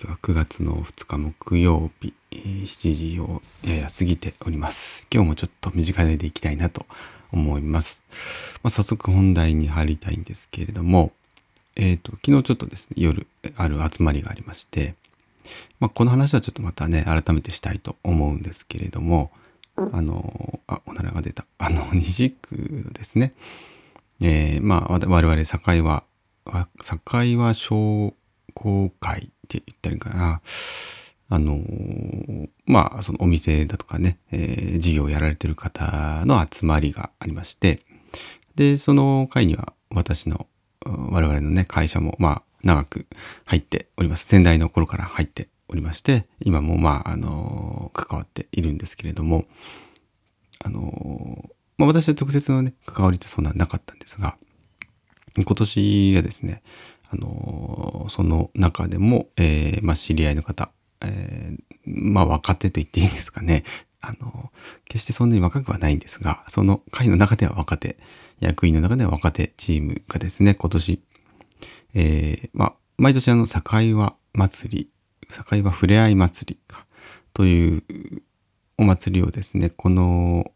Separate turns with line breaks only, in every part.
今日は9月の2日木曜日、7時をやや過ぎております。今日もちょっと短いでいきたいなと思います。まあ、早速本題に入りたいんですけれども、えっ、と、昨日ちょっとですね、夜ある集まりがありまして、まあ、この話はちょっとまたね、改めてしたいと思うんですけれども、あの、あ、おならが出た。あの、西区ですね。えーまあ、我々、境は、わ境は商工会って言ったらいいかな。あのまあ、そのお店だとかね、えー事業をやられてる方の集まりがありまして、で、その会には私の、我々のね、会社も、まあ、長く入っております。先代の頃から入っておりまして、今も、まあ、あの関わっているんですけれども、あのまあ、私は直接のね、関わりってそんななかったんですが、今年がですね、あのーその中でも、えーまあ、知り合いの方、えーまあ、若手と言っていいんですかね。あのー決してそんなに若くはないんですが、その会の中では若手、役員の中では若手チームがですね、今年、えーまあ、毎年あの、境和祭り、境和ふれあい祭りか、というお祭りをですね、この、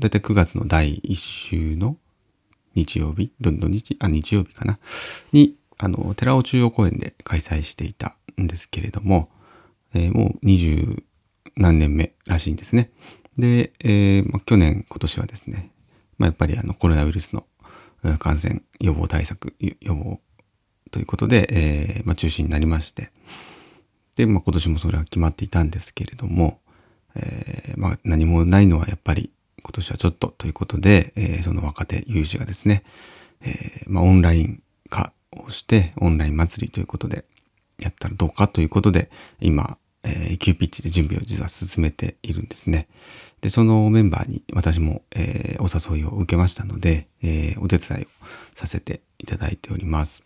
だいたい9月の第1週の日曜日、どんどん日、あ、日曜日かな、に、あの、寺尾中央公園で開催していたんですけれども、えーもう二十何年目らしいんですね。で、えーま、去年、今年はですね、ま、やっぱりあのコロナウイルスの感染予防対策、予防ということで、えーま、中止になりまして、で、ま、今年もそれは決まっていたんですけれども、えーま、何もないのはやっぱり今年はちょっとということで、えーその若手有志がですね、えーま、オンラインをして、オンライン祭りということで、やったらどうかということで、今、えー急ピッチで準備を実は進めているんですね。で、そのメンバーに私も、えーお誘いを受けましたので、えーお手伝いをさせていただいております。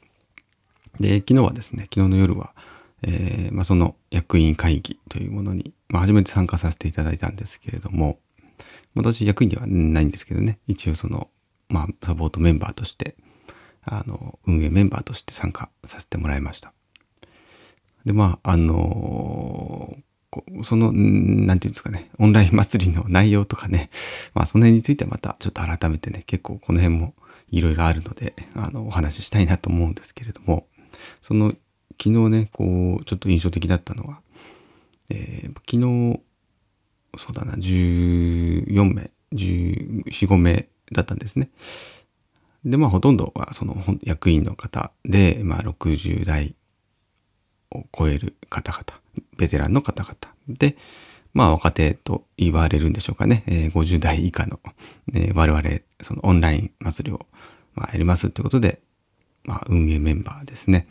で、昨日はですね、昨日の夜は、えーまあ、その役員会議というものに、まあ、初めて参加させていただいたんですけれども、私役員ではないんですけどね、一応その、まあ、サポートメンバーとして、あの、運営メンバーとして参加させてもらいました。で、まあ、あのこその、んなんていうんですかね、オンライン祭りの内容とかね、まあ、その辺についてはまたちょっと改めてね、結構この辺もいろいろあるので、あの、お話ししたいなと思うんですけれども、その、昨日ね、こう、ちょっと印象的だったのは、えー昨日、そうだな、14名、14、5名だったんですね。で、まあ、ほとんどは、その、役員の方で、まあ、60代を超える方々、ベテランの方々で、まあ、若手と言われるんでしょうかね。えー50代以下の、えー我々、そのオンライン祭りを、まあ、やりますってことで、まあ、運営メンバーですね。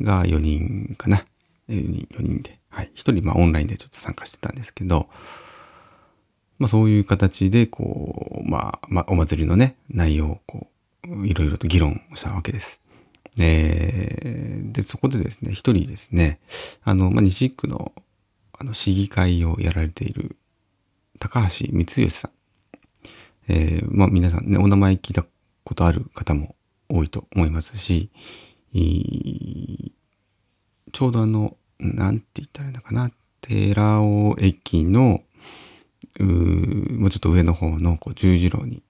が4人かな。4人、4人で。はい。1人、まあ、オンラインでちょっと参加してたんですけど、まあ、そういう形で、こう、まあ、まあ、お祭りのね、内容を、こう、いろいろと議論したわけです。えーで、そこでですね、一人ですね、あの、まあ、西区の、あの、市議会をやられている、高橋光義さん。えーまあ、皆さんね、お名前聞いたことある方も多いと思いますし、ちょうどあの、なんて言ったらいいのかな、寺尾駅の、うーもうちょっと上の方のこう十字路に、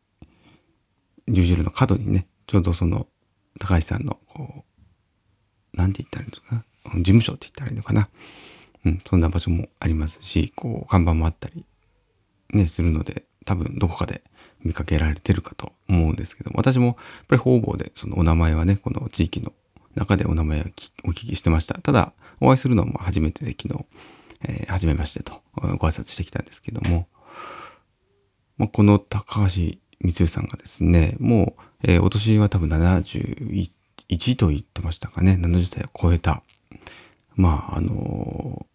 十字路の角にね、ちょうどその、高橋さんの、こう、なんて言ったらいいのかな、事務所って言ったらいいのかな。うん、そんな場所もありますし、こう、看板もあったり、ね、するので、多分どこかで見かけられてるかと思うんですけども、私もやっぱり方々でそのお名前はね、この地域の中でお名前をお聞きしてました。ただ、お会いするのも初めてで昨日、えー初めましてとご挨拶してきたんですけども、まあ、この高橋光代さんがですね、もう、えーお年は多分71と言ってましたかね、70歳を超えた、まあ、あの、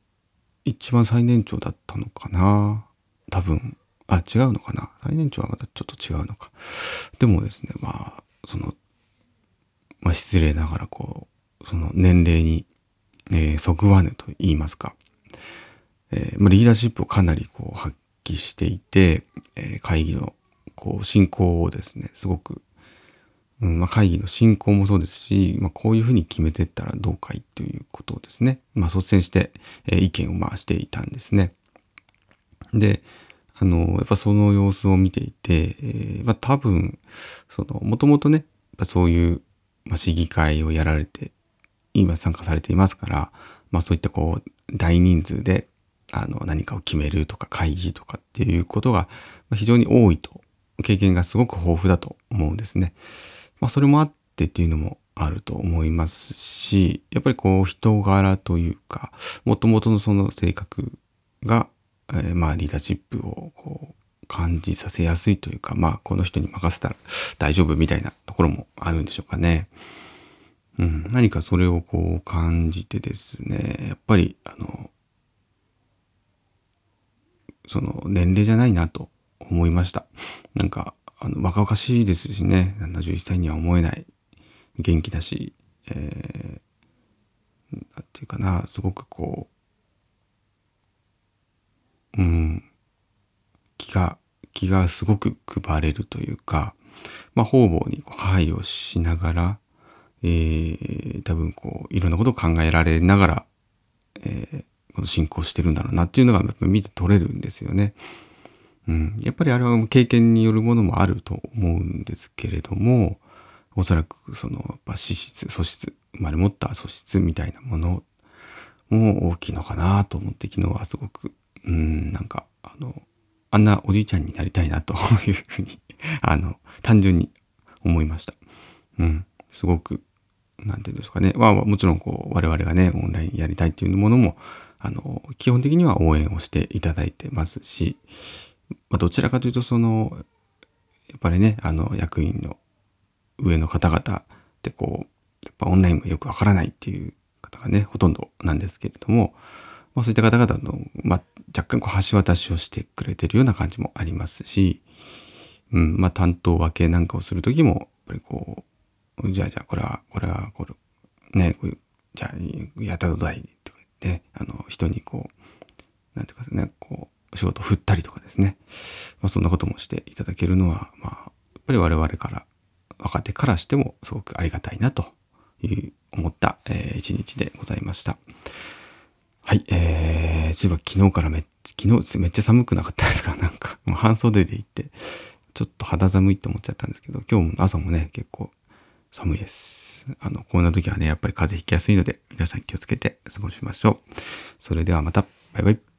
一番最年長だったのかな。多分。あ、違うのかな。最年長はまたちょっと違うのか。でもですね、まあ、その、まあ、失礼ながら、こう、その年齢に、えー、そぐわぬと言いますか、えー、まあ、リーダーシップをかなりこう発揮していて、えー、会議のこう進行をですね、すごく、うんまあ、会議の進行もそうですし、まあ、こういうふうに決めてったらどうかいということをですね、まあ、率先して、えー、意見をまあしていたんですね。で、あの、やっぱその様子を見ていて、えー、まあ多分、その、もともとね、そういう、まあ、市議会をやられて、今参加されていますから、まあそういったこう、大人数で、あの、何かを決めるとか会議とかっていうことが非常に多いと、経験がすごく豊富だと思うんですね。まあそれもあってっていうのもあると思いますし、やっぱりこう人柄というか、もともとのその性格がえー、まあリーダーシップをこう感じさせやすいというか、まあこの人に任せたら大丈夫みたいなところもあるんでしょうかね。うん、何かそれをこう感じてですね、やっぱりあの、その年齢じゃないなと思いました。なんか、あの、若々しいですしね、71歳には思えない。元気だし、えー、なんていうかな、すごくこう、うん、気が、気がすごく配れるというか、まあ、方々に配慮しながら、えー、多分こう、いろんなことを考えられながら、えー、この進行してるんだろうなっていうのが見て取れるんですよね。うん。やっぱりあれは経験によるものもあると思うんですけれども、おそらくその、やっぱ資質、素質、生まれ持った素質みたいなものも大きいのかなと思って昨日はすごくうん、なんか、あの、あんなおじいちゃんになりたいなというふうに あの、単純に思いました。うん、すごく、なんていうんですかね。まあ、もちろん、こう、我々がね、オンラインやりたいっていうものも、あの、基本的には応援をしていただいてますし、まあ、どちらかというと、その、やっぱりね、あの、役員の上の方々ってこう、やっぱオンラインもよくわからないっていう方がね、ほとんどなんですけれども、まあ、そういった方々の、まあ、若干こう橋渡しをしてくれてるような感じもありますし、うん、まあ、担当分けなんかをするときも、やっぱりこう、じゃあじゃあこれは、これは、これ、ね、こういう、じゃあ、やったどだいとか言って、あの、人にこう、なんていうかね、こう、仕事振ったりとかですね。まあ、そんなこともしていただけるのは、まあ、やっぱり我々から、若手からしてもすごくありがたいなという思った、えー、一日でございました。はい、えー、そういえば昨日からめっちゃ、昨日めっちゃ寒くなかったですか？なんか、もう半袖で行って、ちょっと肌寒いって思っちゃったんですけど、今日も朝もね、結構寒いです。あの、こんな時はね、やっぱり風邪ひきやすいので、皆さん気をつけて過ごしましょう。それではまた、バイバイ。